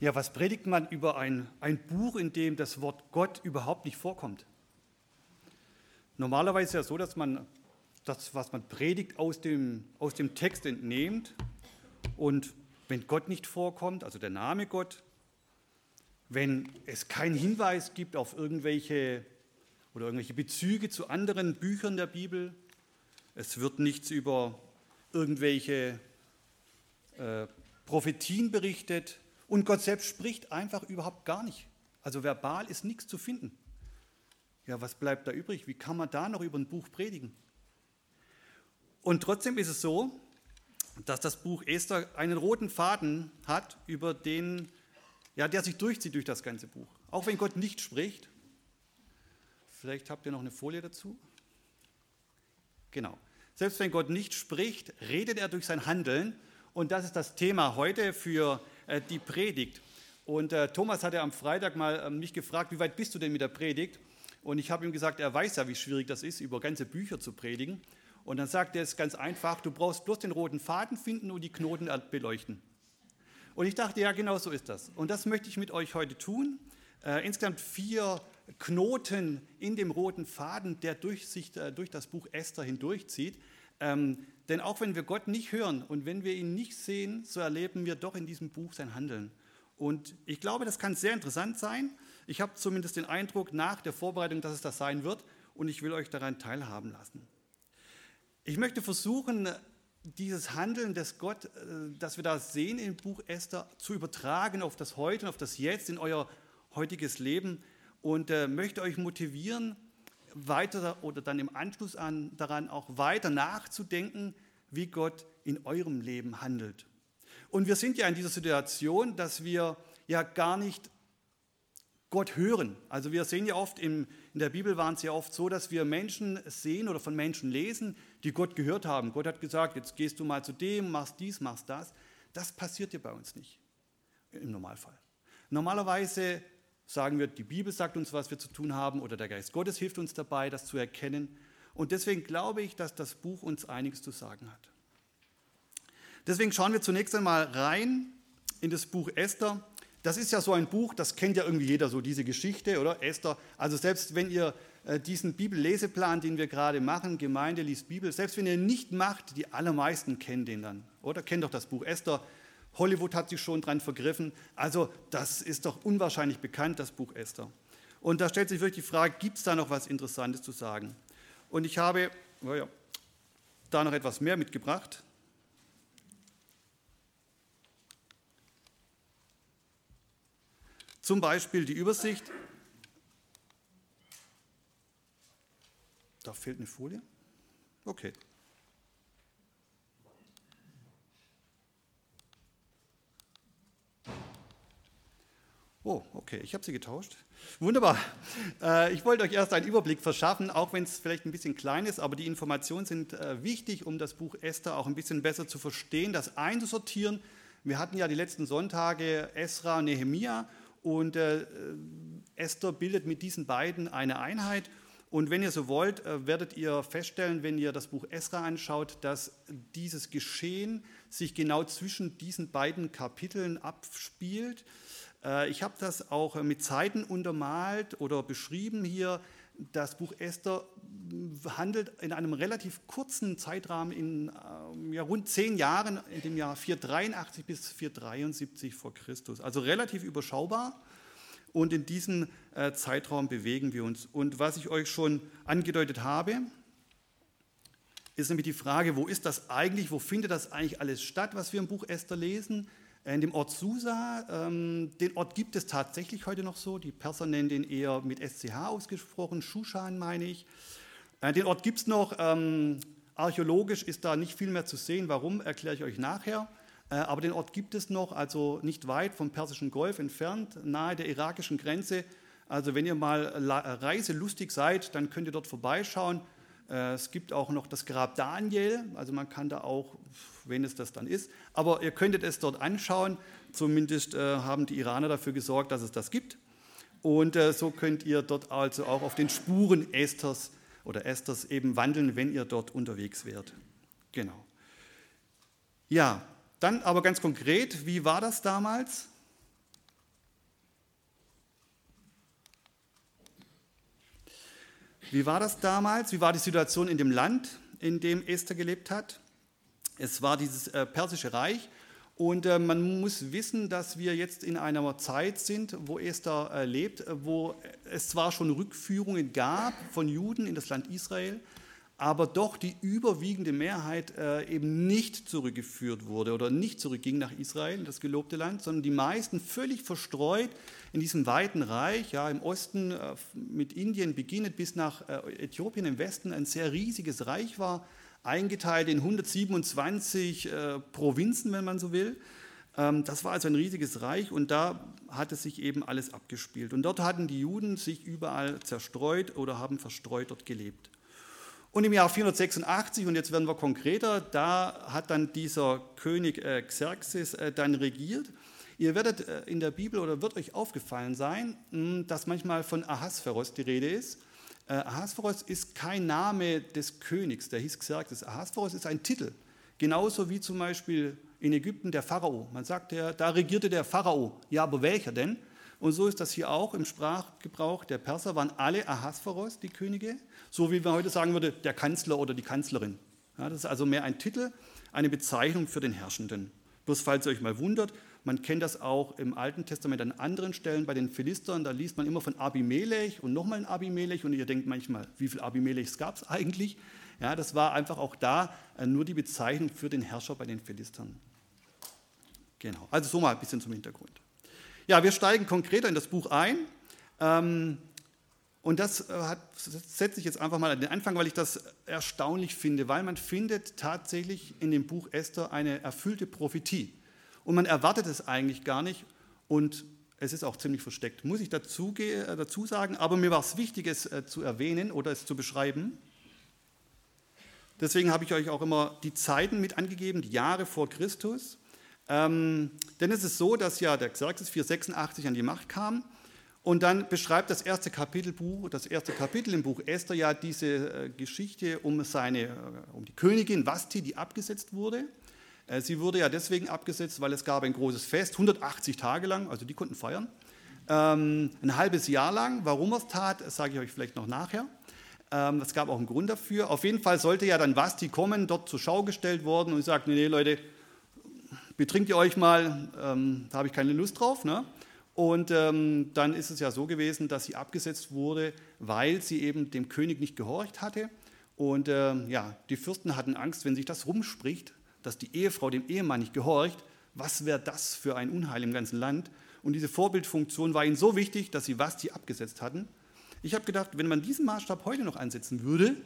Ja, was predigt man über ein, ein Buch, in dem das Wort Gott überhaupt nicht vorkommt? Normalerweise ist ja so, dass man das, was man predigt, aus dem, aus dem Text entnehmt. Und wenn Gott nicht vorkommt, also der Name Gott, wenn es keinen Hinweis gibt auf irgendwelche oder irgendwelche Bezüge zu anderen Büchern der Bibel, es wird nichts über irgendwelche äh, Prophetien berichtet und Gott selbst spricht einfach überhaupt gar nicht. Also verbal ist nichts zu finden. Ja, was bleibt da übrig? Wie kann man da noch über ein Buch predigen? Und trotzdem ist es so, dass das Buch Esther einen roten Faden hat, über den, ja, der sich durchzieht durch das ganze Buch. Auch wenn Gott nicht spricht. Vielleicht habt ihr noch eine Folie dazu. Genau. Selbst wenn Gott nicht spricht, redet er durch sein Handeln. Und das ist das Thema heute für die Predigt. Und äh, Thomas hatte am Freitag mal äh, mich gefragt, wie weit bist du denn mit der Predigt? Und ich habe ihm gesagt, er weiß ja, wie schwierig das ist, über ganze Bücher zu predigen. Und dann sagt er es ganz einfach, du brauchst bloß den roten Faden finden und die Knoten beleuchten. Und ich dachte, ja, genau so ist das. Und das möchte ich mit euch heute tun. Äh, insgesamt vier Knoten in dem roten Faden, der durch, sich, äh, durch das Buch Esther hindurchzieht. Ähm, denn auch wenn wir Gott nicht hören und wenn wir ihn nicht sehen, so erleben wir doch in diesem Buch sein Handeln. Und ich glaube, das kann sehr interessant sein. Ich habe zumindest den Eindruck nach der Vorbereitung, dass es das sein wird. Und ich will euch daran teilhaben lassen. Ich möchte versuchen, dieses Handeln des Gott, äh, das wir da sehen im Buch Esther, zu übertragen auf das Heute und auf das Jetzt, in euer heutiges Leben und äh, möchte euch motivieren, weiter oder dann im Anschluss an, daran auch weiter nachzudenken, wie Gott in eurem Leben handelt. Und wir sind ja in dieser Situation, dass wir ja gar nicht Gott hören. Also wir sehen ja oft, im, in der Bibel waren es ja oft so, dass wir Menschen sehen oder von Menschen lesen, die Gott gehört haben. Gott hat gesagt, jetzt gehst du mal zu dem, machst dies, machst das. Das passiert ja bei uns nicht, im Normalfall. Normalerweise sagen wir, die Bibel sagt uns, was wir zu tun haben oder der Geist Gottes hilft uns dabei, das zu erkennen. Und deswegen glaube ich, dass das Buch uns einiges zu sagen hat. Deswegen schauen wir zunächst einmal rein in das Buch Esther. Das ist ja so ein Buch, das kennt ja irgendwie jeder so diese Geschichte, oder? Esther. Also selbst wenn ihr äh, diesen Bibelleseplan, den wir gerade machen, Gemeinde liest Bibel, selbst wenn ihr nicht macht, die allermeisten kennen den dann, oder? Kennt doch das Buch Esther. Hollywood hat sich schon dran vergriffen. Also das ist doch unwahrscheinlich bekannt, das Buch Esther. Und da stellt sich wirklich die Frage, gibt es da noch was Interessantes zu sagen? Und ich habe oh ja, da noch etwas mehr mitgebracht. Zum Beispiel die Übersicht. Da fehlt eine Folie. Okay. Oh, okay, ich habe sie getauscht. Wunderbar. Äh, ich wollte euch erst einen Überblick verschaffen, auch wenn es vielleicht ein bisschen klein ist, aber die Informationen sind äh, wichtig, um das Buch Esther auch ein bisschen besser zu verstehen, das einzusortieren. Wir hatten ja die letzten Sonntage Esra, Nehemia und äh, Esther bildet mit diesen beiden eine Einheit. Und wenn ihr so wollt, werdet ihr feststellen, wenn ihr das Buch Esra anschaut, dass dieses Geschehen sich genau zwischen diesen beiden Kapiteln abspielt. Äh, ich habe das auch mit Zeiten untermalt oder beschrieben hier. Das Buch Esther handelt in einem relativ kurzen Zeitrahmen in ähm, ja, rund zehn Jahren, in dem Jahr 483 bis 473 vor Christus. Also relativ überschaubar. Und in diesem äh, Zeitraum bewegen wir uns. Und was ich euch schon angedeutet habe, ist nämlich die Frage, wo ist das eigentlich, wo findet das eigentlich alles statt, was wir im Buch Esther lesen? In dem Ort Susa, ähm, den Ort gibt es tatsächlich heute noch so. Die Perser nennen den eher mit SCH ausgesprochen, Shushan meine ich. Äh, den Ort gibt es noch. Ähm, archäologisch ist da nicht viel mehr zu sehen. Warum, erkläre ich euch nachher. Äh, aber den Ort gibt es noch, also nicht weit vom Persischen Golf entfernt, nahe der irakischen Grenze. Also wenn ihr mal reiselustig seid, dann könnt ihr dort vorbeischauen. Äh, es gibt auch noch das Grab Daniel, also man kann da auch, wenn es das dann ist, aber ihr könntet es dort anschauen. Zumindest äh, haben die Iraner dafür gesorgt, dass es das gibt. Und äh, so könnt ihr dort also auch auf den Spuren Esthers oder Esthers eben wandeln, wenn ihr dort unterwegs wärt. Genau. Ja, dann aber ganz konkret, wie war das damals? Wie war das damals? Wie war die Situation in dem Land, in dem Esther gelebt hat? Es war dieses äh, persische Reich und äh, man muss wissen, dass wir jetzt in einer Zeit sind, wo Esther äh, lebt, wo es zwar schon Rückführungen gab von Juden in das Land Israel, aber doch die überwiegende Mehrheit eben nicht zurückgeführt wurde oder nicht zurückging nach Israel, das gelobte Land, sondern die meisten völlig verstreut in diesem weiten Reich, ja, im Osten äh, mit Indien beginnend bis nach äh, Äthiopien im Westen ein sehr riesiges Reich war, eingeteilt in 127 äh, Provinzen, wenn man so will. Ähm, das war also ein riesiges Reich und da hatte sich eben alles abgespielt. Und dort hatten die Juden sich überall zerstreut oder haben verstreut dort gelebt. Und im Jahr 486, und jetzt werden wir konkreter, da hat dann dieser König äh, Xerxes äh, dann regiert. Ihr werdet äh, in der Bibel oder wird euch aufgefallen sein, hm, dass manchmal von Ahasveros die Rede ist. Äh, Ahasveros ist kein Name des Königs, der hieß Xerxes. Ahasveros ist ein Titel, genauso wie zum Beispiel in Ägypten der Pharao. Man sagt, ja, da regierte der Pharao. Ja, aber welcher denn? Und so ist das hier auch im Sprachgebrauch der Perser, waren alle Ahasveros die Könige, so wie man heute sagen würde, der Kanzler oder die Kanzlerin. Ja, das ist also mehr ein Titel, eine Bezeichnung für den Herrschenden. Bloß falls ihr euch mal wundert, man kennt das auch im Alten Testament an anderen Stellen bei den Philistern. Da liest man immer von Abimelech und nochmal ein Abimelech und ihr denkt manchmal, wie viele Abimelechs gab es eigentlich? Ja, das war einfach auch da äh, nur die Bezeichnung für den Herrscher bei den Philistern. Genau, also so mal ein bisschen zum Hintergrund. Ja, wir steigen konkreter in das Buch ein. Ähm, und das äh, setze ich jetzt einfach mal an den Anfang, weil ich das erstaunlich finde, weil man findet tatsächlich in dem Buch Esther eine erfüllte Prophetie und man erwartet es eigentlich gar nicht und es ist auch ziemlich versteckt, muss ich dazu, äh, dazu sagen, aber mir war es wichtig, es äh, zu erwähnen oder es zu beschreiben. Deswegen habe ich euch auch immer die Zeiten mit angegeben, die Jahre vor Christus. Ähm, denn es ist so, dass ja der Xerxes 486 an die Macht kam und dann beschreibt das erste Kapitelbuch, das erste Kapitel im Buch Esther ja diese äh, Geschichte um seine, um die Königin Vasti, die abgesetzt wurde. Äh, sie wurde ja deswegen abgesetzt, weil es gab ein großes Fest, 180 Tage lang, also die konnten feiern. Ähm, ein halbes Jahr lang. Warum er es tat, sage ich euch vielleicht noch nachher. Ähm, es gab auch einen Grund dafür. Auf jeden Fall sollte ja dann Vasti kommen, dort zur Schau gestellt worden und sagt, nee, nee, Leute, betrinkt ihr euch mal, ähm, da habe ich keine Lust drauf. Ne? Und ähm, dann ist es ja so gewesen, dass sie abgesetzt wurde, weil sie eben dem König nicht gehorcht hatte. Und äh, ja, die Fürsten hatten Angst, wenn sich das rumspricht, dass die Ehefrau dem Ehemann nicht gehorcht, was wäre das für ein Unheil im ganzen Land? Und diese Vorbildfunktion war ihnen so wichtig, dass sie Vasti abgesetzt hatten. Ich habe gedacht, wenn man diesen Maßstab heute noch ansetzen würde,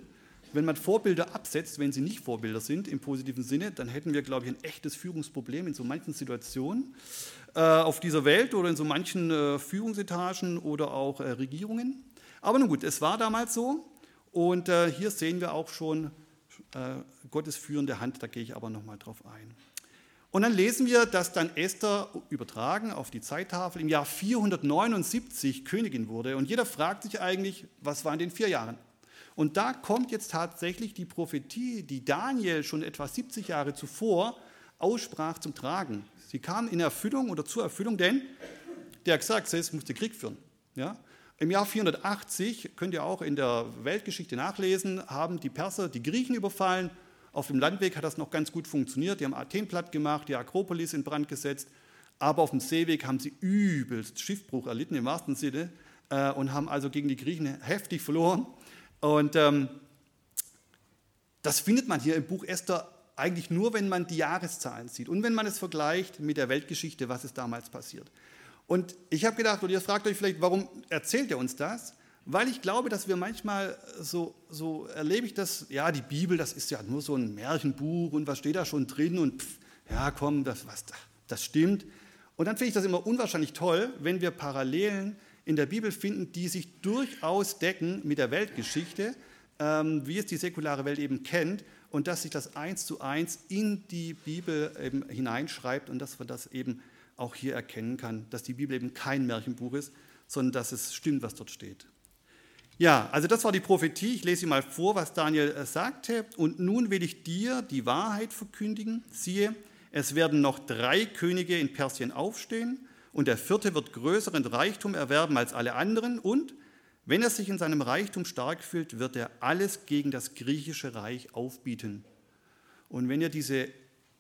wenn man Vorbilder absetzt, wenn sie nicht Vorbilder sind im positiven Sinne, dann hätten wir, glaube ich, ein echtes Führungsproblem in so manchen Situationen äh, auf dieser Welt oder in so manchen äh, Führungsetagen oder auch äh, Regierungen. Aber nun gut, es war damals so und äh, hier sehen wir auch schon äh, Gottes führende Hand, da gehe ich aber nochmal drauf ein. Und dann lesen wir, dass dann Esther übertragen auf die Zeittafel im Jahr 479 Königin wurde. Und jeder fragt sich eigentlich, was war in den vier Jahren? Und da kommt jetzt tatsächlich die Prophetie, die Daniel schon etwa 70 Jahre zuvor aussprach, zum Tragen. Sie kam in Erfüllung oder zur Erfüllung, denn der Xerxes musste Krieg führen. Ja? Im Jahr 480, könnt ihr auch in der Weltgeschichte nachlesen, haben die Perser die Griechen überfallen. Auf dem Landweg hat das noch ganz gut funktioniert. Die haben Athen platt gemacht, die Akropolis in Brand gesetzt. Aber auf dem Seeweg haben sie übelst Schiffbruch erlitten, im wahrsten Sinne, äh, und haben also gegen die Griechen heftig verloren. Und ähm, das findet man hier im Buch Esther eigentlich nur, wenn man die Jahreszahlen sieht und wenn man es vergleicht mit der Weltgeschichte, was ist damals passiert. Und ich habe gedacht, und ihr fragt euch vielleicht, warum erzählt er uns das? Weil ich glaube, dass wir manchmal so, so erlebe ich das, ja, die Bibel, das ist ja nur so ein Märchenbuch und was steht da schon drin und pff, ja, komm, das, was, das stimmt. Und dann finde ich das immer unwahrscheinlich toll, wenn wir Parallelen in der Bibel finden, die sich durchaus decken mit der Weltgeschichte, ähm, wie es die säkulare Welt eben kennt und dass sich das eins zu eins in die Bibel eben hineinschreibt und dass wir das eben auch hier erkennen kann, dass die Bibel eben kein Märchenbuch ist, sondern dass es stimmt, was dort steht. Ja, also das war die Prophetie. Ich lese sie mal vor, was Daniel äh, sagte. Und nun will ich dir die Wahrheit verkündigen. Siehe, es werden noch drei Könige in Persien aufstehen und der vierte wird größeren Reichtum erwerben als alle anderen und Wenn er sich in seinem Reichtum stark fühlt, wird er alles gegen das griechische Reich aufbieten. Und wenn ihr diese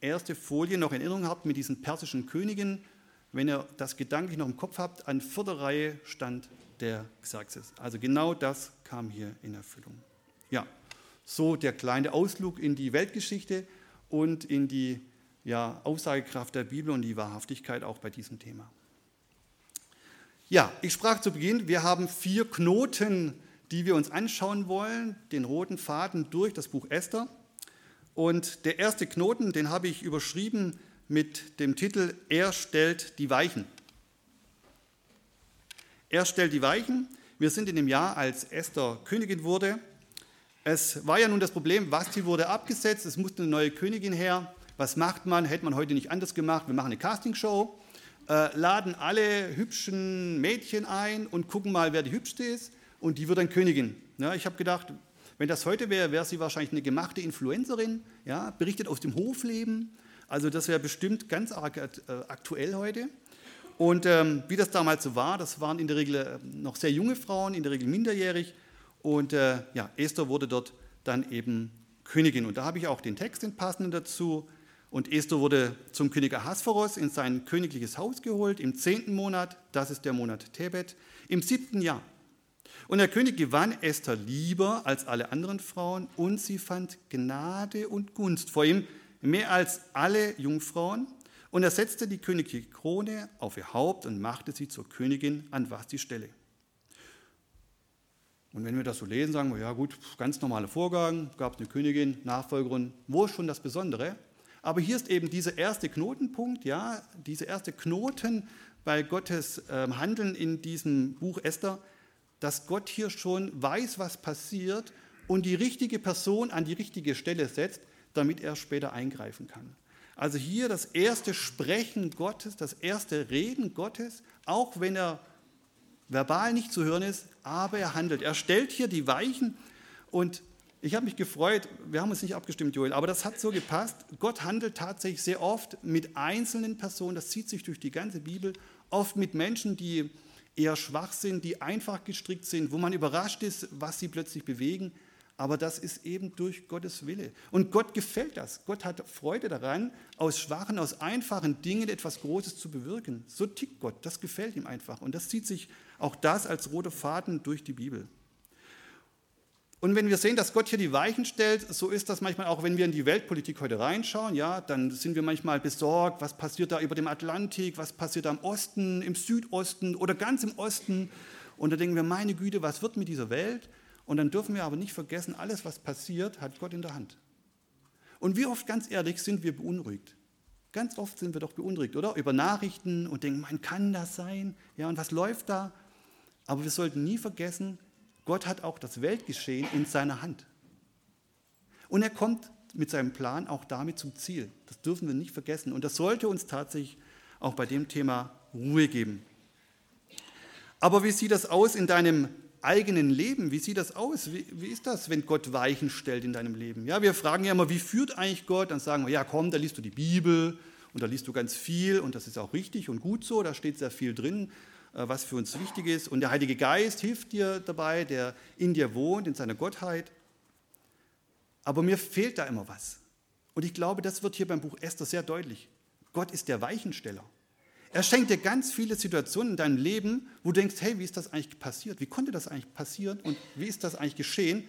erste Folie noch in Erinnerung habt mit diesen persischen Königen, wenn ihr das gedanklich noch im Kopf habt, an vierter Reihe stand der Xerxes. Also genau das kam hier in Erfüllung. Ja, so der kleine Ausflug in die Weltgeschichte und in die ja, Aussagekraft der Bibel und die Wahrhaftigkeit auch bei diesem Thema. Ja, ich sprach zu Beginn, wir haben vier Knoten, die wir uns anschauen wollen, den roten Faden durch das Buch Esther. Und der erste Knoten, den habe ich überschrieben mit dem Titel Er stellt die Weichen. Er stellt die Weichen. Wir sind in dem Jahr, als Esther Königin wurde. Es war ja nun das Problem, Vasti wurde abgesetzt, es musste eine neue Königin her. Was macht man? Hätte man heute nicht anders gemacht. Wir machen eine Castingshow, äh, laden alle hübschen Mädchen ein und gucken mal, wer die hübschste ist. Und die wird dann Königin. Ja, ich habe gedacht, wenn das heute wäre, wäre sie wahrscheinlich eine gemachte Influencerin, ja, berichtet aus dem Hofleben. Also das wäre bestimmt ganz arg äh, aktuell heute. Und ähm, wie das damals so war, das waren in der Regel äh, noch sehr junge Frauen, in der Regel minderjährig. Und äh, ja, Esther wurde dort dann eben Königin. Und da habe ich auch den Text, den passenden dazu. Und Esther wurde zum König Ahasveros in sein königliches Haus geholt im zehnten Monat, das ist der Monat Tebet, im siebten Jahr. Und der König gewann Esther lieber als alle anderen Frauen und sie fand Gnade und Gunst vor ihm mehr als alle Jungfrauen. Und er setzte die königliche Krone auf ihr Haupt und machte sie zur Königin an was die Stelle. Und wenn wir das so lesen, sagen wir, ja gut, ganz normaler Vorgang, gab es eine Königin, Nachfolgerin, wo ist schon das Besondere? Aber hier ist eben dieser erste Knotenpunkt, ja, dieser erste Knoten bei Gottes ähm, Handeln in diesem Buch Esther, dass Gott hier schon weiß, was passiert und die richtige Person an die richtige Stelle setzt, damit er später eingreifen kann. Also hier das erste Sprechen Gottes, das erste Reden Gottes, auch wenn er verbal nicht zu hören ist, aber er handelt. Er stellt hier die Weichen und ich habe mich gefreut, wir haben uns nicht abgestimmt, Joel, aber das hat so gepasst. Gott handelt tatsächlich sehr oft mit einzelnen Personen, das zieht sich durch die ganze Bibel, oft mit Menschen, die eher schwach sind, die einfach gestrickt sind, wo man überrascht ist, was sie plötzlich bewegen. Aber das ist eben durch Gottes Wille. Und Gott gefällt das. Gott hat Freude daran, aus schwachen, aus einfachen Dingen etwas Großes zu bewirken. So tickt Gott. Das gefällt ihm einfach. Und das zieht sich auch das als roter Faden durch die Bibel. Und wenn wir sehen, dass Gott hier die Weichen stellt, so ist das manchmal auch, wenn wir in die Weltpolitik heute reinschauen, ja, dann sind wir manchmal besorgt, was passiert da über dem Atlantik, was passiert da im Osten, im Südosten oder ganz im Osten. Und da denken wir, meine Güte, was wird mit dieser Welt? Und dann dürfen wir aber nicht vergessen, alles, was passiert, hat Gott in der Hand. Und wie oft, ganz ehrlich, sind wir beunruhigt? Ganz oft sind wir doch beunruhigt, oder? Über Nachrichten und denken, man kann das sein? Ja, und was läuft da? Aber wir sollten nie vergessen, Gott hat auch das Weltgeschehen in seiner Hand. Und er kommt mit seinem Plan auch damit zum Ziel. Das dürfen wir nicht vergessen. Und das sollte uns tatsächlich auch bei dem Thema Ruhe geben. Aber wie sieht das aus in deinem eigenen Leben? Wie sieht das aus? Wie, wie, ist das, wenn Gott Weichen stellt in deinem Leben? Ja, wir fragen ja immer, wie führt eigentlich Gott? Dann sagen wir, ja, komm, da liest du die Bibel und da liest du ganz viel und das ist auch richtig und gut so, da steht sehr viel drin. Äh, was für uns wichtig ist. Und der Heilige Geist hilft dir dabei, der in dir wohnt, in seiner Gottheit. Aber mir fehlt da immer was. Und ich glaube, das wird hier beim Buch Esther sehr deutlich. Gott ist der Weichensteller. Er schenkt dir ganz viele Situationen in deinem Leben, wo du denkst, hey, wie ist das eigentlich passiert? Wie konnte das eigentlich passieren? Und wie ist das eigentlich geschehen?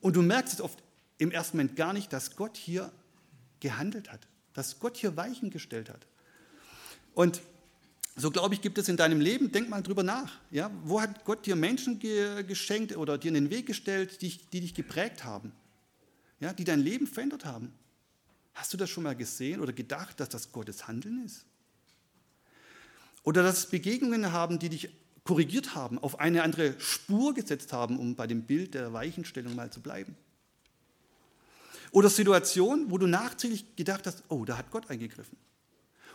Und du merkst es oft im ersten Moment gar nicht, dass Gott hier gehandelt hat, dass Gott hier Weichen gestellt hat. Und so glaube ich, gibt es in deinem Leben, denk mal drüber nach. Ja? Wo hat Gott dir Menschen ge geschenkt oder dir in den Weg gestellt, die, die dich geprägt haben? Ja? Die dein Leben verändert haben? Hast du das schon mal gesehen oder gedacht, dass das Gottes Handeln ist? Oder dass es Begegnungen haben, die dich korrigiert haben, auf eine andere Spur gesetzt haben, um bei dem Bild der Weichenstellung mal zu bleiben? Oder Situationen, wo du nachträglich gedacht hast, oh, da hat Gott eingegriffen.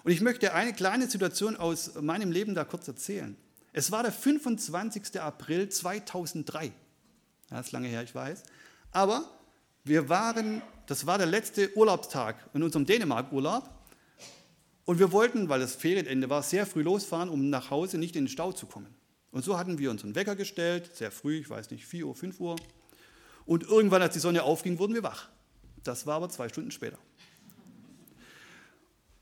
Und ich möchte eine kleine Situation aus meinem Leben da kurz erzählen. Es war der 25. April 2003. Das ist lange her, ich weiß. Aber wir waren, das war der letzte Urlaubstag in unserem Dänemark-Urlaub. Und wir wollten, weil das Ferienende war, sehr früh losfahren, um nach Hause nicht in den Stau zu kommen. Und so hatten wir uns einen Wecker gestellt, sehr früh, ich weiß nicht, 4 Uhr, 5 Uhr. Und irgendwann, als die Sonne aufging, wurden wir wach. Das war aber zwei Stunden später.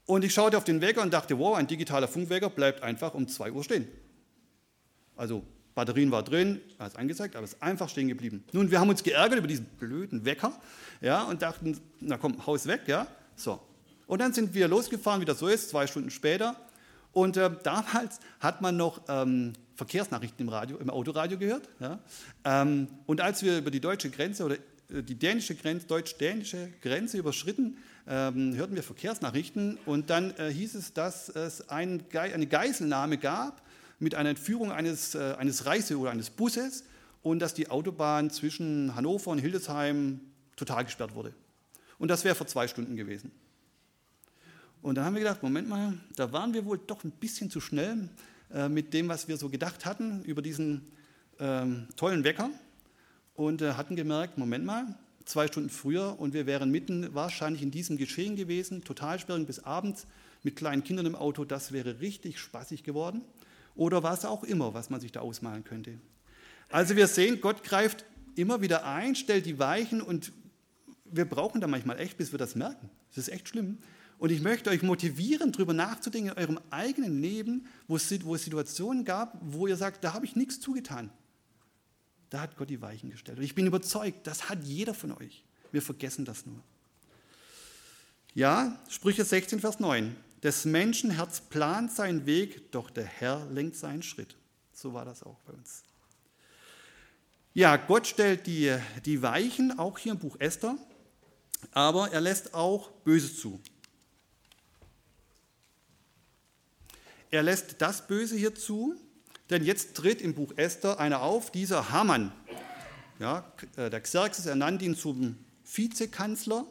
Und ich schaute auf den Wecker und dachte, wow, ein digitaler Funkwecker bleibt einfach um 2 Uhr stehen. Also Batterien war drin, hat es angezeigt, aber es ist einfach stehen geblieben. Nun, wir haben uns geärgert über diesen blöden Wecker ja, und dachten, na komm, Haus weg, ja. So. Und dann sind wir losgefahren, wie das so ist, zwei Stunden später. Und äh, damals hat man noch ähm, Verkehrsnachrichten im, Radio, im Autoradio gehört. Ja? Ähm, und als wir über die deutsche Grenze oder äh, die dänische Grenze, deutsch-dänische Grenze überschritten, ähm, hörten wir Verkehrsnachrichten und dann äh, hieß es, dass es ein Ge eine Geiselnahme gab mit einer Entführung eines, äh, eines Reise- oder eines Busses und dass die Autobahn zwischen Hannover und Hildesheim total gesperrt wurde. Und das wäre vor zwei Stunden gewesen. Und dann haben wir gedacht, Moment mal, da waren wir wohl doch ein bisschen zu schnell äh, mit dem, was wir so gedacht hatten über diesen ähm, tollen Wecker und äh, hatten gemerkt, Moment mal, zwei Stunden früher und wir wären mitten wahrscheinlich in diesem Geschehen gewesen, Totalsperrung bis abends mit kleinen Kindern im Auto, das wäre richtig spaßig geworden. Oder was auch immer, was man sich da ausmalen könnte. Also wir sehen, Gott greift immer wieder ein, stellt die Weichen und wir brauchen da manchmal echt, bis wir das merken. Das ist echt schlimm. Und ich möchte euch motivieren, darüber nachzudenken in eurem eigenen Leben, wo es, Situationen gab, wo ihr sagt, da habe ich nichts zugetan. Da hat Gott die Weichen gestellt. Und ich bin überzeugt, das hat jeder von euch. Wir vergessen das nur. Ja, Sprüche 16, Vers 9. Des Menschen Herz plant seinen Weg, doch der Herr lenkt seinen Schritt. So war das auch bei uns. Ja, Gott stellt die, die Weichen, auch hier im Buch Esther, aber er lässt auch Böses zu. Er lässt das Böse hier zu, denn jetzt tritt im Buch Esther einer auf, dieser Haman. Ja, äh, der Xerxes ernannt ihn zum Vizekanzler.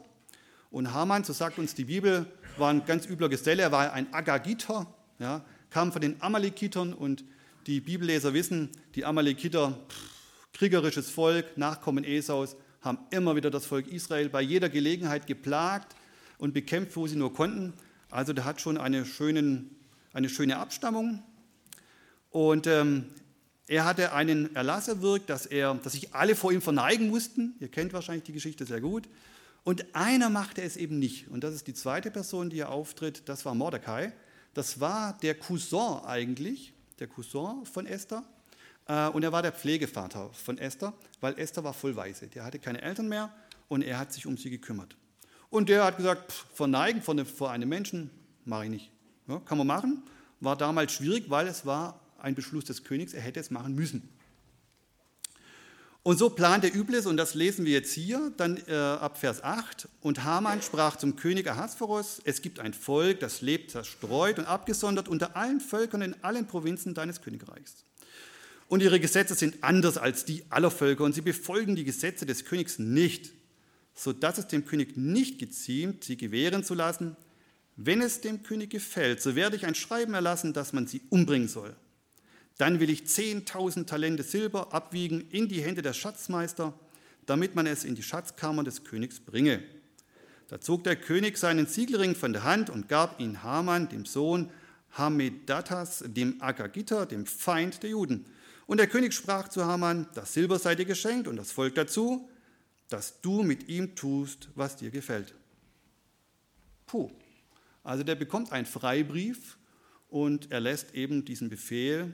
Und Haman, so sagt uns die Bibel, war ein ganz übler Geselle. Er war ein Agagiter, ja, kam von den Amalekitern. Und die Bibelleser wissen, die Amalekiter, kriegerisches Volk, Nachkommen Esaus, haben immer wieder das Volk Israel bei jeder Gelegenheit geplagt und bekämpft, wo sie nur konnten. Also der hat schon eine, schönen, eine schöne Abstammung. Und ähm, er hatte einen Erlass erwirkt, dass, er, dass sich alle vor ihm verneigen mussten. Ihr kennt wahrscheinlich die Geschichte sehr gut. Und einer machte es eben nicht. Und das ist die zweite Person, die hier auftritt. Das war Mordecai. Das war der Cousin eigentlich, der Cousin von Esther. Äh, und er war der Pflegevater von Esther, weil Esther war voll Waise. Der hatte keine Eltern mehr und er hat sich um sie gekümmert. Und der hat gesagt, verneigen vor einem Menschen mache ich nicht. Ja, kann man machen. War damals schwierig, weil es war ein Beschluss des Königs, er hätte es machen müssen. Und so plant er Übles, und das lesen wir jetzt hier, dann äh, ab Vers 8. Und Haman sprach zum König Ahasveros: Es gibt ein Volk, das lebt zerstreut und abgesondert unter allen Völkern in allen Provinzen deines Königreichs. Und ihre Gesetze sind anders als die aller Völker, und sie befolgen die Gesetze des Königs nicht, sodass es dem König nicht geziemt, sie gewähren zu lassen. Wenn es dem König gefällt, so werde ich ein Schreiben erlassen, dass man sie umbringen soll. Dann will ich 10.000 Talente Silber abwiegen in die Hände der Schatzmeister, damit man es in die Schatzkammer des Königs bringe. Da zog der König seinen Siegelring von der Hand und gab ihn Haman, dem Sohn Hamedatas, dem Agagiter, dem Feind der Juden. Und der König sprach zu Haman, das Silber sei dir geschenkt und das Volk dazu, dass du mit ihm tust, was dir gefällt. Puh. Also der bekommt einen Freibrief und er lässt eben diesen Befehl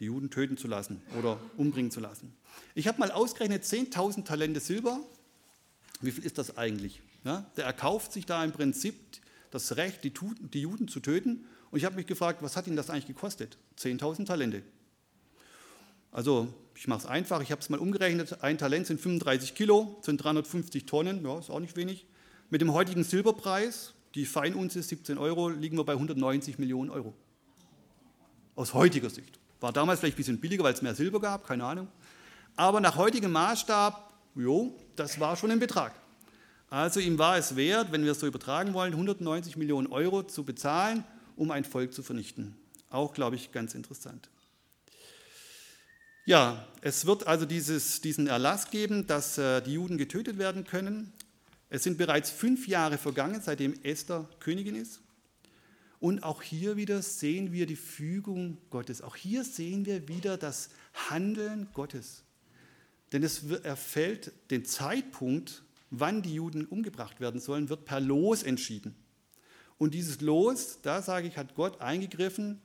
die Juden töten zu lassen oder umbringen zu lassen. Ich habe mal ausgerechnet 10.000 Talente Silber. Wie viel ist das eigentlich? Ja, der erkauft sich da im Prinzip das Recht, die, die Juden zu töten. Und ich habe mich gefragt, was hat ihn das eigentlich gekostet? 10.000 Talente. Also ich mache es einfach, ich habe es mal umgerechnet. Ein Talent sind 35 Kilo, sind 350 Tonnen, ja, ist auch nicht wenig. Mit dem heutigen Silberpreis, die Feinunze ist 17 Euro, liegen wir bei 190 Millionen Euro. Aus heutiger Sicht. War damals vielleicht ein bisschen billiger, weil es mehr Silber gab, keine Ahnung. Aber nach heutigem Maßstab, jo, das war schon ein Betrag. Also ihm war es wert, wenn wir es so übertragen wollen, 190 Millionen Euro zu bezahlen, um ein Volk zu vernichten. Auch, glaube ich, ganz interessant. Ja, es wird also dieses, diesen Erlass geben, dass äh, die Juden getötet werden können. Es sind bereits fünf Jahre vergangen, seitdem Esther Königin ist. Und auch hier wieder sehen wir die Fügung Gottes. Auch hier sehen wir wieder das Handeln Gottes. Denn es erfällt den Zeitpunkt, wann die Juden umgebracht werden sollen, wird per Los entschieden. Und dieses Los, da sage ich, hat Gott eingegriffen,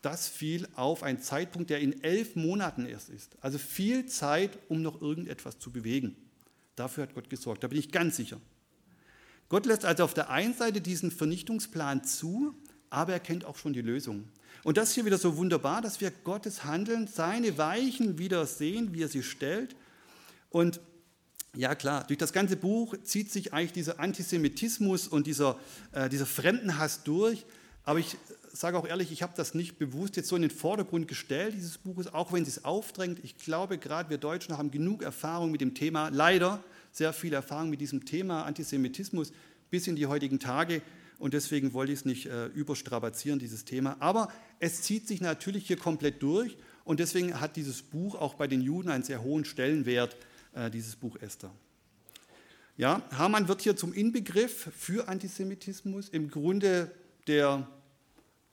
das fiel auf einen Zeitpunkt, der in elf Monaten erst ist. Also viel Zeit, um noch irgendetwas zu bewegen. Dafür hat Gott gesorgt, da bin ich ganz sicher. Gott lässt also auf der einen Seite diesen Vernichtungsplan zu, aber er kennt auch schon die Lösung. Und das ist hier wieder so wunderbar, dass wir Gottes Handeln, seine Weichen wieder sehen, wie er sie stellt. Und ja klar, durch das ganze Buch zieht sich eigentlich dieser Antisemitismus und dieser, äh, dieser Fremdenhass durch. Aber ich sage auch ehrlich, ich habe das nicht bewusst jetzt so in den Vordergrund gestellt, dieses Buches, auch wenn es aufdrängt. Ich glaube, gerade wir Deutschen haben genug Erfahrung mit dem Thema, leider sehr viel Erfahrung mit diesem Thema Antisemitismus bis in die heutigen Tage. Und deswegen wollte ich es nicht äh, überstrapazieren, dieses Thema. Aber es zieht sich natürlich hier komplett durch. Und deswegen hat dieses Buch auch bei den Juden einen sehr hohen Stellenwert, äh, dieses Buch Esther. Ja, Hamann wird hier zum Inbegriff für Antisemitismus. Im Grunde der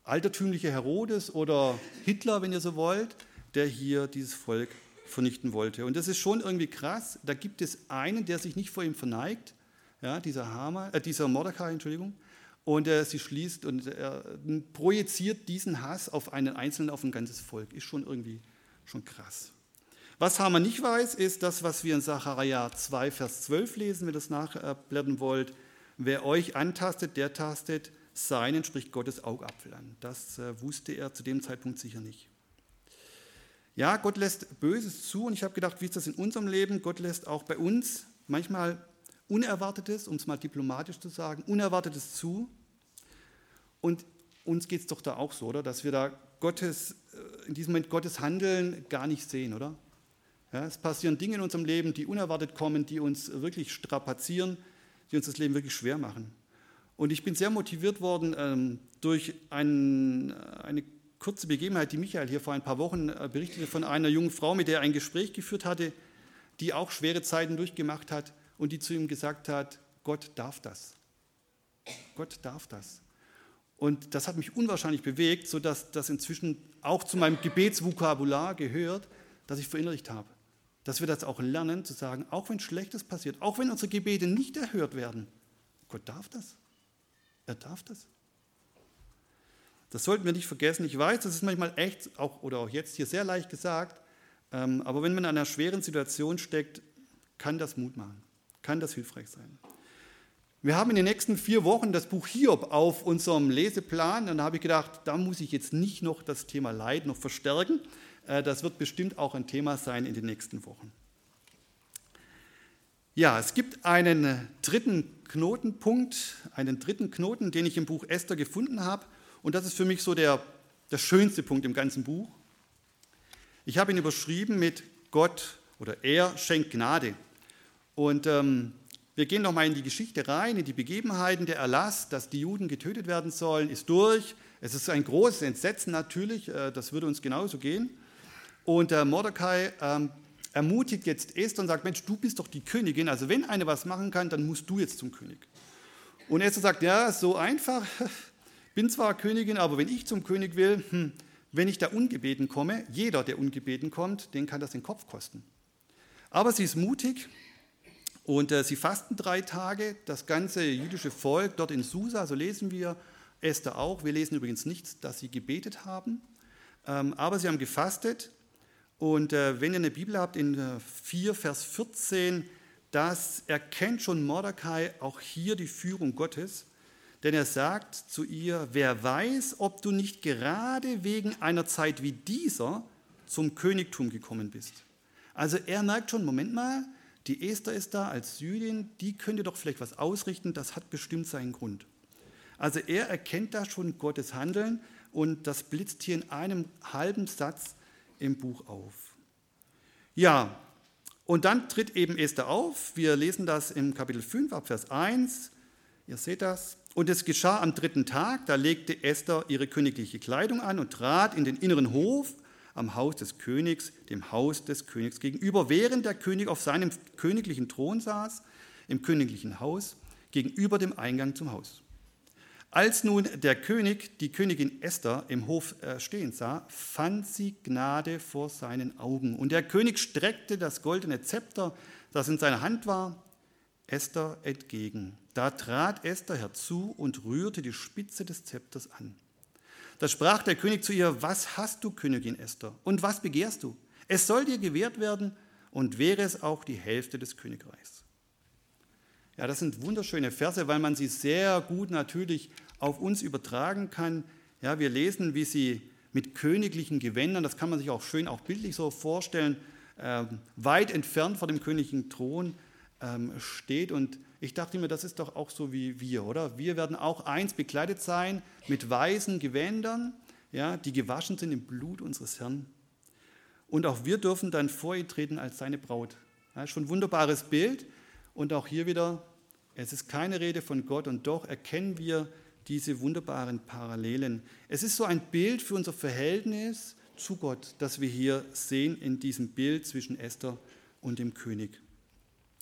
altertümliche Herodes oder Hitler, wenn ihr so wollt, der hier dieses Volk vernichten wollte. Und das ist schon irgendwie krass. Da gibt es einen, der sich nicht vor ihm verneigt, ja, dieser, Haman, äh, dieser Mordecai, Entschuldigung, und er sie schließt und er projiziert diesen Hass auf einen Einzelnen, auf ein ganzes Volk. Ist schon irgendwie schon krass. Was Haman nicht weiß, ist das, was wir in Sacharja 2, Vers 12 lesen, wenn ihr das nachblättern wollt. Wer euch antastet, der tastet seinen, sprich Gottes Augapfel an. Das äh, wusste er zu dem Zeitpunkt sicher nicht. Ja, Gott lässt Böses zu und ich habe gedacht, wie ist das in unserem Leben? Gott lässt auch bei uns manchmal Unerwartetes, um es mal diplomatisch zu sagen, Unerwartetes zu. Und uns geht es doch da auch so, oder? Dass wir da Gottes, äh, in diesem Moment Gottes Handeln gar nicht sehen, oder? Ja, es passieren Dinge in unserem Leben, die unerwartet kommen, die uns wirklich strapazieren, die uns das Leben wirklich schwer machen. Und ich bin sehr motiviert worden ähm, durch ein, eine kurze Begebenheit, die Michael hier vor ein paar Wochen äh, berichtete von einer jungen Frau, mit der er ein Gespräch geführt hatte, die auch schwere Zeiten durchgemacht hat und die zu ihm gesagt hat, Gott darf das. Gott darf das. Und das hat mich unwahrscheinlich bewegt, sodass das inzwischen auch zu meinem Gebetsvokabular gehört, das ich verinnerlicht habe. Dass wir das auch lernen, zu sagen, auch wenn Schlechtes passiert, auch wenn unsere Gebete nicht erhört werden, Gott darf das. Er darf das. Das sollten wir nicht vergessen. Ich weiß, das ist manchmal echt, auch, oder auch jetzt hier sehr leicht gesagt, ähm, aber wenn man in einer schweren Situation steckt, kann das Mut machen, kann das hilfreich sein. Wir haben in den nächsten vier Wochen das Buch Hiob auf unserem Leseplan. Dann habe ich gedacht, da muss ich jetzt nicht noch das Thema Leid noch verstärken. Äh, das wird bestimmt auch ein Thema sein in den nächsten Wochen. Ja, es gibt einen dritten Knotenpunkt, einen dritten Knoten, den ich im Buch Esther gefunden habe. Und das ist für mich so der, der schönste Punkt im ganzen Buch. Ich habe ihn überschrieben mit Gott oder er schenkt Gnade. Und ähm, wir gehen nochmal in die Geschichte rein, in die Begebenheiten. Der Erlass, dass die Juden getötet werden sollen, ist durch. Es ist ein großes Entsetzen natürlich, äh, das würde uns genauso gehen. Und äh, Mordecai ähm, ermutigt jetzt Esther und sagt, Mensch, du bist doch die Königin, also wenn eine was machen kann, dann musst du jetzt zum König. Und Esther sagt, ja, so einfach, bin zwar Königin, aber wenn ich zum König will, hm, wenn ich da ungebeten komme, jeder, der ungebeten kommt, den kann das den Kopf kosten. Aber sie ist mutig und äh, sie fasten drei Tage. Das ganze jüdische Volk dort in Susa, so lesen wir Esther auch. Wir lesen übrigens nicht, dass sie gebetet haben, ähm, aber sie haben gefastet. Und äh, wenn ihr eine Bibel habt, in äh, 4, Vers 14, das erkennt schon Mordecai auch hier die Führung Gottes. Denn er sagt zu ihr, wer weiß, ob du nicht gerade wegen einer Zeit wie dieser zum Königtum gekommen bist. Also er merkt schon, Moment mal, die Esther ist da als Jüdin, die könnte doch vielleicht was ausrichten, das hat bestimmt seinen Grund. Also er erkennt da schon Gottes Handeln und das blitzt hier in einem halben Satz im Buch auf. Ja, und dann tritt eben Esther auf. Wir lesen das im Kapitel 5 ab Vers 1. Ihr seht das. Und es geschah am dritten Tag, da legte Esther ihre königliche Kleidung an und trat in den inneren Hof am Haus des Königs, dem Haus des Königs gegenüber, während der König auf seinem königlichen Thron saß, im königlichen Haus, gegenüber dem Eingang zum Haus. Als nun der König die Königin Esther im Hof äh, stehen sah, fand sie Gnade vor seinen Augen. Und der König streckte das goldene Zepter, das in seiner Hand war, Esther entgegen. Da trat Esther herzu und rührte die Spitze des Zepters an. Da sprach der König zu ihr, was hast du, Königin Esther, und was begehrst du? Es soll dir gewährt werden, und wäre es auch die Hälfte des Königreichs. Ja, das sind wunderschöne Verse, weil man sie sehr gut natürlich auf uns übertragen kann. Ja, wir lesen, wie sie mit königlichen Gewändern, das kann man sich auch schön auch bildlich so vorstellen, äh, weit entfernt vor dem königlichen Thron ähm, steht. Und ich dachte mir, das ist doch auch so wie wir, oder? Wir werden auch eins bekleidet sein mit weißen Gewändern, ja, die gewaschen sind im Blut unseres Herrn. Und auch wir dürfen dann vor ihr treten als seine Braut. Ja, schon ein wunderbares Bild. Und auch hier wieder, es ist keine Rede von Gott und doch erkennen wir diese wunderbaren Parallelen. Es ist so ein Bild für unser Verhältnis zu Gott, das wir hier sehen in diesem Bild zwischen Esther und dem König.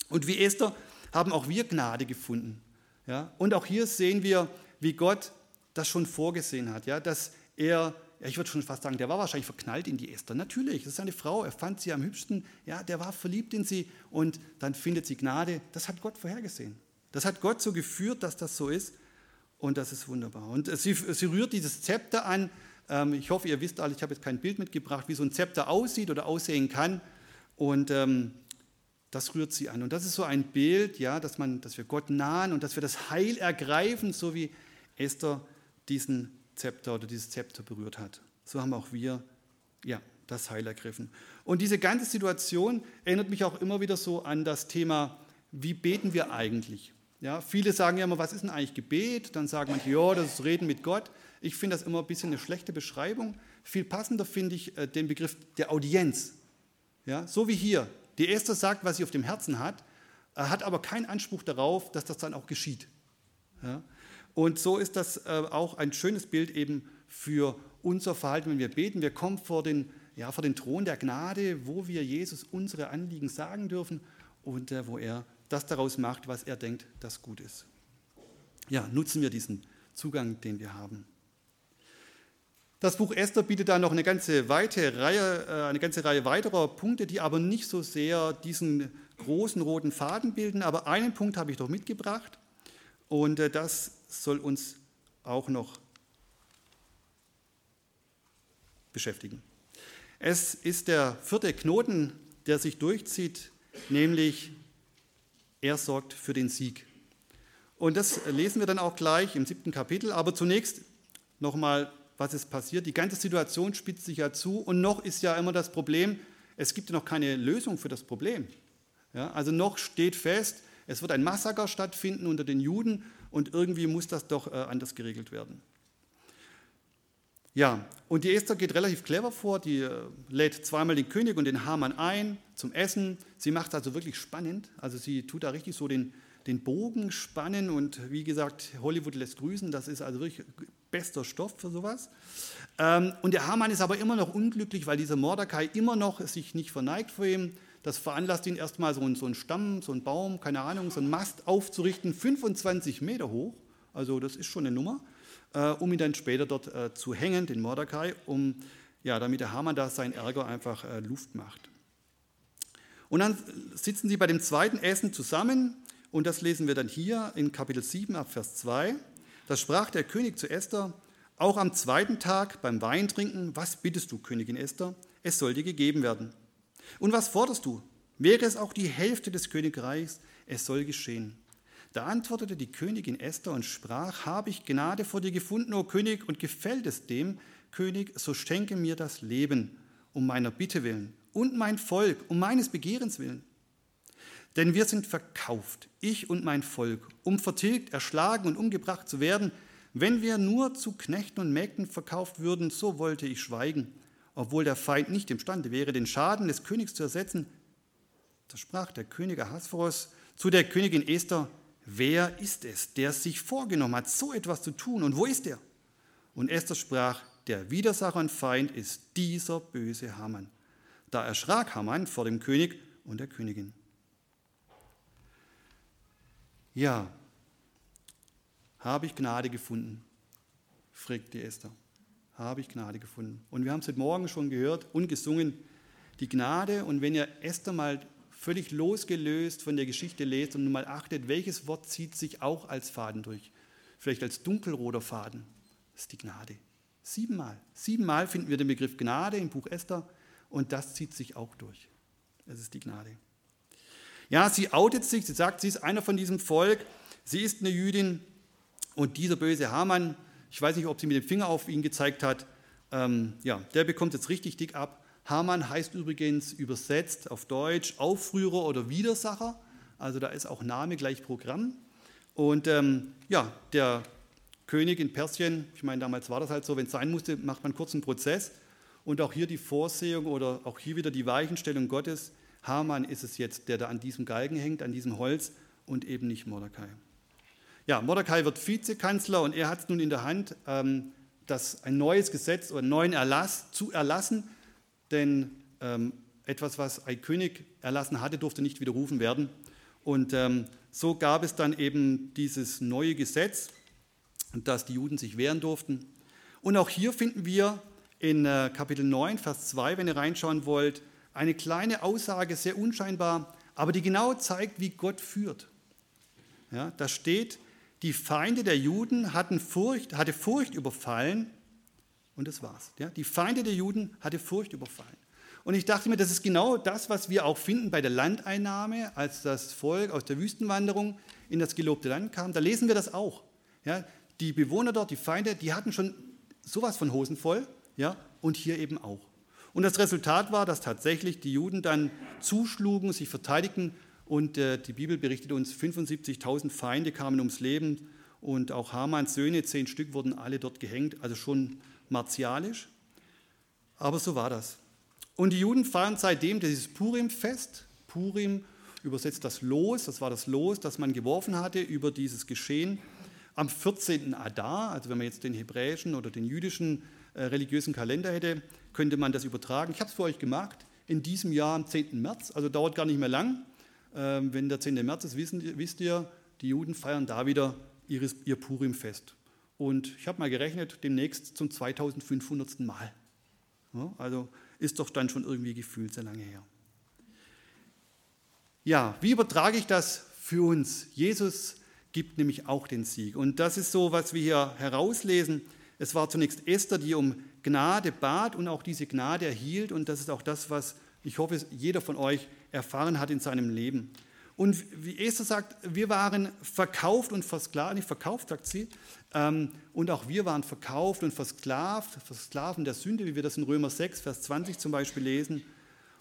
Und wie Esther haben auch wir Gnade gefunden. Ja? Und auch hier sehen wir, wie Gott das schon vorgesehen hat, ja? dass er, ja, ich würde schon fast sagen, der war wahrscheinlich verknallt in die Esther. Natürlich, das ist eine Frau, er fand sie am hübschsten, ja, der war verliebt in sie und dann findet sie Gnade. Das hat Gott vorhergesehen. Das hat Gott so geführt, dass das so ist. Und das ist wunderbar. Und sie, sie rührt dieses Zepter an. Ähm, ich hoffe, ihr wisst alle, ich habe jetzt kein Bild mitgebracht, wie so ein Zepter aussieht oder aussehen kann. Und ähm, das rührt sie an. Und das ist so ein Bild, ja, dass, man, dass wir Gott nahen und dass wir das Heil ergreifen, so wie Esther diesen Zepter oder dieses Zepter berührt hat. So haben auch wir ja, das Heil ergriffen. Und diese ganze Situation erinnert mich auch immer wieder so an das Thema, wie beten wir eigentlich? Ja, viele sagen ja immer, was ist denn eigentlich Gebet? Dann sagen manche, ja, das ist Reden mit Gott. Ich finde das immer ein bisschen eine schlechte Beschreibung. Viel passender finde ich äh, den Begriff der Audienz. Ja, so wie hier. Die Esther sagt, was sie auf dem Herzen hat, äh, hat aber keinen Anspruch darauf, dass das dann auch geschieht. Ja? Und so ist das äh, auch ein schönes Bild eben für unser Verhalten, wenn wir beten. Wir kommen vor den, ja, vor den Thron der Gnade, wo wir Jesus unsere Anliegen sagen dürfen und wo er das daraus macht, was er denkt, das gut ist. Ja, nutzen wir diesen Zugang, den wir haben. Das Buch Esther bietet da noch eine ganze, weite Reihe, äh, eine ganze Reihe weiterer Punkte, die aber nicht so sehr diesen großen roten Faden bilden. Aber einen Punkt habe ich doch mitgebracht und äh, das soll uns auch noch beschäftigen. Es ist der vierte Knoten, der sich durchzieht, nämlich er sorgt für den Sieg. Und das lesen wir dann auch gleich im siebten Kapitel. Aber zunächst nochmal, was ist passiert. Die ganze Situation spitzt sich ja zu und noch ist ja immer das Problem, es gibt ja noch keine Lösung für das Problem. Ja, also noch steht fest, es wird ein Massaker stattfinden unter den Juden und irgendwie muss das doch äh, anders geregelt werden. Ja, und die Esther geht relativ clever vor, die äh, lädt zweimal den König und den Hamann ein zum Essen. Sie macht es also wirklich spannend, also sie tut da richtig so den, den Bogen spannen und wie gesagt, Hollywood lässt grüßen, das ist also wirklich bester Stoff für sowas. Ähm, und der Hamann ist aber immer noch unglücklich, weil dieser Mordecai immer noch sich nicht verneigt vor ihm. Das veranlasst ihn erstmal so einen, so einen Stamm, so einen Baum, keine Ahnung, so einen Mast aufzurichten, 25 Meter hoch. Also das ist schon eine Nummer äh, um ihn dann später dort äh, zu hängen, den Mordecai, um, ja, damit der Haman da seinen Ärger einfach äh, Luft macht. Und dann sitzen sie bei dem zweiten Essen zusammen und das lesen wir dann hier in Kapitel 7 ab Vers 2. Da sprach der König zu Esther, auch am zweiten Tag beim Weintrinken, was bittest du, Königin Esther? Es soll dir gegeben werden. Und was forderst du? Wäre es auch die Hälfte des Königreichs, es soll geschehen. Da antwortete die Königin Esther und sprach, habe ich Gnade vor dir gefunden, o König, und gefällt es dem, König, so schenke mir das Leben um meiner Bitte willen und mein Volk um meines Begehrens willen. Denn wir sind verkauft, ich und mein Volk, um vertilgt, erschlagen und umgebracht zu werden. Wenn wir nur zu Knechten und Mägden verkauft würden, so wollte ich schweigen, obwohl der Feind nicht imstande wäre, den Schaden des Königs zu ersetzen. Da sprach der König Ahasveros zu der Königin Esther, wer ist es, der sich vorgenommen hat, so etwas zu tun und wo ist er? Und Esther sprach, der Widersacher und Feind ist dieser böse Haman. Da erschrak Haman vor dem König und der Königin. Ja, Habe ich Gnade gefunden? fragt die Esther. Habe ich Gnade gefunden? Und wir haben es heute Morgen schon gehört und gesungen, die Gnade. Und wenn ihr Esther mal völlig losgelöst von der Geschichte lest und mal achtet, welches Wort zieht sich auch als Faden durch, vielleicht als dunkelroter Faden, das ist die Gnade. Siebenmal. Siebenmal finden wir den Begriff Gnade im Buch Esther und das zieht sich auch durch. Es ist die Gnade. Ja, sie outet sich, sie sagt, sie ist einer von diesem Volk, sie ist eine Jüdin und dieser böse Hamann, ich weiß nicht, ob sie mit dem Finger auf ihn gezeigt hat, ähm, ja, der bekommt jetzt richtig dick ab. Hamann heißt übrigens übersetzt auf Deutsch Aufrührer oder Widersacher, also da ist auch Name gleich Programm. Und ähm, ja, der König in Persien, ich meine, damals war das halt so, wenn es sein musste, macht man kurz einen Prozess. Und auch hier die Vorsehung oder auch hier wieder die Weichenstellung Gottes. Haman ist es jetzt, der da an diesem Galgen hängt, an diesem Holz und eben nicht Mordecai. Ja, Mordecai wird Vizekanzler und er hat es nun in der Hand, ähm, das ein neues Gesetz oder einen neuen Erlass zu erlassen, denn ähm, etwas, was ein König erlassen hatte, durfte nicht widerrufen werden. Und ähm, so gab es dann eben dieses neue Gesetz, dass die Juden sich wehren durften. Und auch hier finden wir in äh, Kapitel 9, Vers 2, wenn ihr reinschauen wollt, eine kleine Aussage, sehr unscheinbar, aber die genau zeigt, wie Gott führt. Ja, da steht, die Feinde der Juden hatten Furcht, hatte Furcht überfallen und das war's. Ja, die Feinde der Juden hatte Furcht überfallen. Und ich dachte mir, das ist genau das, was wir auch finden bei der Landeinnahme, als das Volk aus der Wüstenwanderung in das gelobte Land kam. Da lesen wir das auch. Ja, die Bewohner dort, die Feinde, die hatten schon sowas von Hosen voll, ja, und hier eben auch. Und das Resultat war, dass tatsächlich die Juden dann zuschlugen, sich verteidigten und äh, die Bibel berichtet uns, 75.000 Feinde kamen ums Leben und auch Hamans Söhne, zehn Stück, wurden alle dort gehängt, also schon martialisch. Aber so war das. Und die Juden feiern seitdem dieses Purim-Fest. Purim übersetzt das Los, das war das Los, das man geworfen hatte über dieses Geschehen am 14. Adar, also wenn man jetzt den hebräischen oder den jüdischen äh, religiösen Kalender hätte, könnte man das übertragen. Ich habe es für euch gemacht, in diesem Jahr am 10. März, also dauert gar nicht mehr lang. Ähm, wenn der 10. März ist, wissen, wisst ihr, die Juden feiern da wieder ihres, ihr Purim-Fest. Und ich habe mal gerechnet, demnächst zum 2500. Mal. Ja, also ist doch dann schon irgendwie gefühlt sehr lange her. Ja, wie übertrage ich das für uns? Jesus gibt nämlich auch den Sieg. Und das ist so, was wir hier herauslesen. Es war zunächst Esther, die um Gnade bat und auch diese Gnade erhielt. Und das ist auch das, was ich hoffe, jeder von euch erfahren hat in seinem Leben. Und wie Esther sagt, wir waren verkauft und versklavt, nicht verkauft, sagt sie, ähm, und auch wir waren verkauft und versklavt, versklaven der Sünde, wie wir das in Römer 6, Vers 20 zum Beispiel lesen.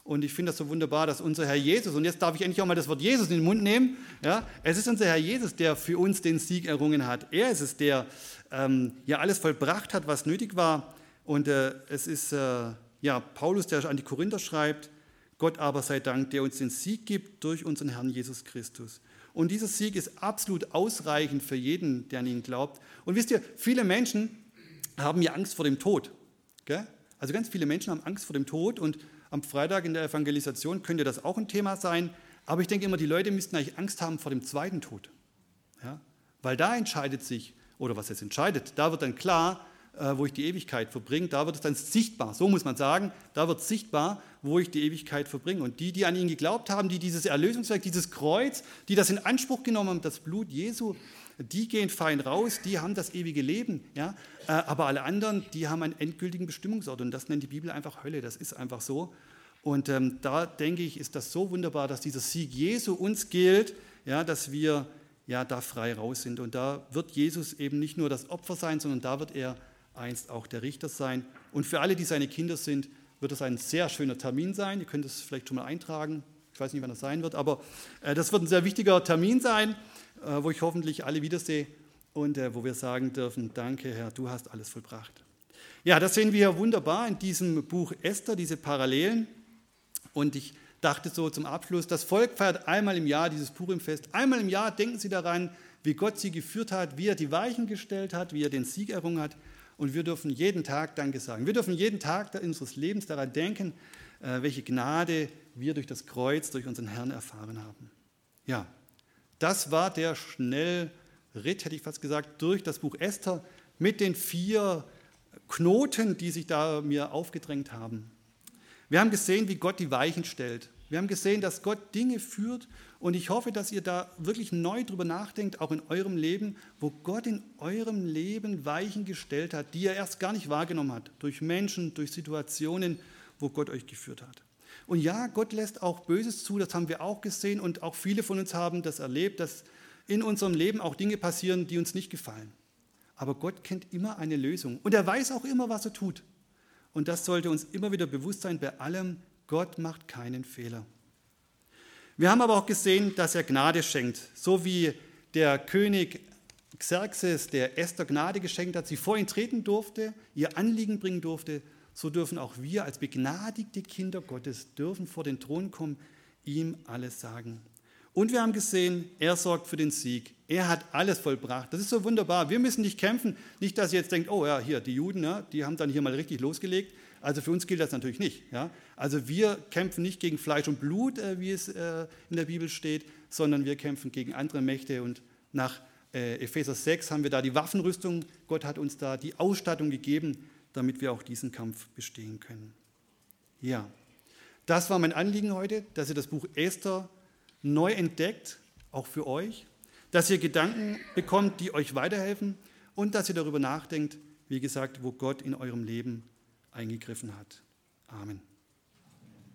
Und ich finde das so wunderbar, dass unser Herr Jesus, und jetzt darf ich endlich auch mal das Wort Jesus in den Mund nehmen, ja, es ist unser Herr Jesus, der für uns den Sieg errungen hat. Er ist es, der ähm, ja alles vollbracht hat, was nötig war. Und äh, es ist äh, ja Paulus, der an die Korinther schreibt, Gott aber sei Dank, der uns den Sieg gibt durch unseren Herrn Jesus Christus. Und dieser Sieg ist absolut ausreichend für jeden, der an ihn glaubt. Und wisst ihr, viele Menschen haben ja Angst vor dem Tod. Gell? Also ganz viele Menschen haben Angst vor dem Tod und am Freitag in der Evangelisation könnte das auch ein Thema sein. Aber ich denke immer, die Leute müssten eigentlich Angst haben vor dem zweiten Tod. Ja? Weil da entscheidet sich, oder was es entscheidet, da wird dann klar, äh, wo ich die Ewigkeit verbringe, da wird es dann sichtbar, so muss man sagen, da wird sichtbar, wo ich die Ewigkeit verbringe. Und die, die an ihn geglaubt haben, die dieses Erlösungswerk, dieses Kreuz, die das in Anspruch genommen haben, das Blut Jesu, die gehen fein raus, die haben das ewige Leben. Ja? Äh, aber alle anderen, die haben einen endgültigen Bestimmungsort und das nennt die Bibel einfach Hölle, das ist einfach so. Und ähm, da denke ich, ist das so wunderbar, dass dieser Sieg Jesu uns gilt, ja, dass wir ja da frei raus sind. Und da wird Jesus eben nicht nur das Opfer sein, sondern da wird er einst auch der Richter sein. Und für alle, die seine Kinder sind, wird es ein sehr schöner Termin sein. Ihr könnt es vielleicht schon mal eintragen. Ich weiß nicht, wann das sein wird, aber äh, das wird ein sehr wichtiger Termin sein. Äh, wo ich hoffentlich alle wiedersehe und äh, wo wir sagen dürfen, danke Herr, du hast alles vollbracht. Ja, das sehen wir wunderbar in diesem Buch Esther, diese Parallelen. Und ich dachte so zum Abschluss, das Volk feiert einmal im Jahr dieses Purimfest. Einmal im Jahr denken sie daran, wie Gott sie geführt hat, wie er die Weichen gestellt hat, wie er den Sieg errungen hat. Und wir dürfen jeden Tag Danke sagen. Wir dürfen jeden Tag unseres Lebens daran denken, äh, welche Gnade wir durch das Kreuz, durch unseren Herrn erfahren haben. Ja, das war der Schnellruf ritt, hätte ich fast gesagt, durch das Buch Esther mit den vier Knoten, die sich da mir aufgedrängt haben. Wir haben gesehen, wie Gott die Weichen stellt. Wir haben gesehen, dass Gott Dinge führt und ich hoffe, dass ihr da wirklich neu drüber nachdenkt, auch in eurem Leben, wo Gott in eurem Leben Weichen gestellt hat, die er erst gar nicht wahrgenommen hat, durch Menschen, durch Situationen, wo Gott euch geführt hat. Und ja, Gott lässt auch Böses zu, das haben wir auch gesehen und auch viele von uns haben das erlebt, dass in unserem Leben auch Dinge passieren, die uns nicht gefallen. Aber Gott kennt immer eine Lösung und er weiß auch immer, was er tut. Und das sollte uns immer wieder bewusst sein bei allem, Gott macht keinen Fehler. Wir haben aber auch gesehen, dass er Gnade schenkt, so wie der König Xerxes, der Esther Gnade geschenkt hat, sie vor ihn treten durfte, ihr Anliegen bringen durfte, so dürfen auch wir als begnadigte Kinder Gottes dürfen vor den Thron kommen, ihm alles sagen. Und wir haben gesehen, er sorgt für den Sieg. Er hat alles vollbracht. Das ist so wunderbar. Wir müssen nicht kämpfen. Nicht, dass ihr jetzt denkt, oh ja, hier, die Juden, ja, die haben dann hier mal richtig losgelegt. Also für uns gilt das natürlich nicht. Ja? Also wir kämpfen nicht gegen Fleisch und Blut, äh, wie es äh, in der Bibel steht, sondern wir kämpfen gegen andere Mächte. Und nach äh, Epheser 6 haben wir da die Waffenrüstung. Gott hat uns da die Ausstattung gegeben, damit wir auch diesen Kampf bestehen können. Ja, das war mein Anliegen heute, dass ihr das Buch Esther neu entdeckt, auch für euch, dass ihr Gedanken bekommt, die euch weiterhelfen und dass ihr darüber nachdenkt, wie gesagt, wo Gott in eurem Leben eingegriffen hat. Amen.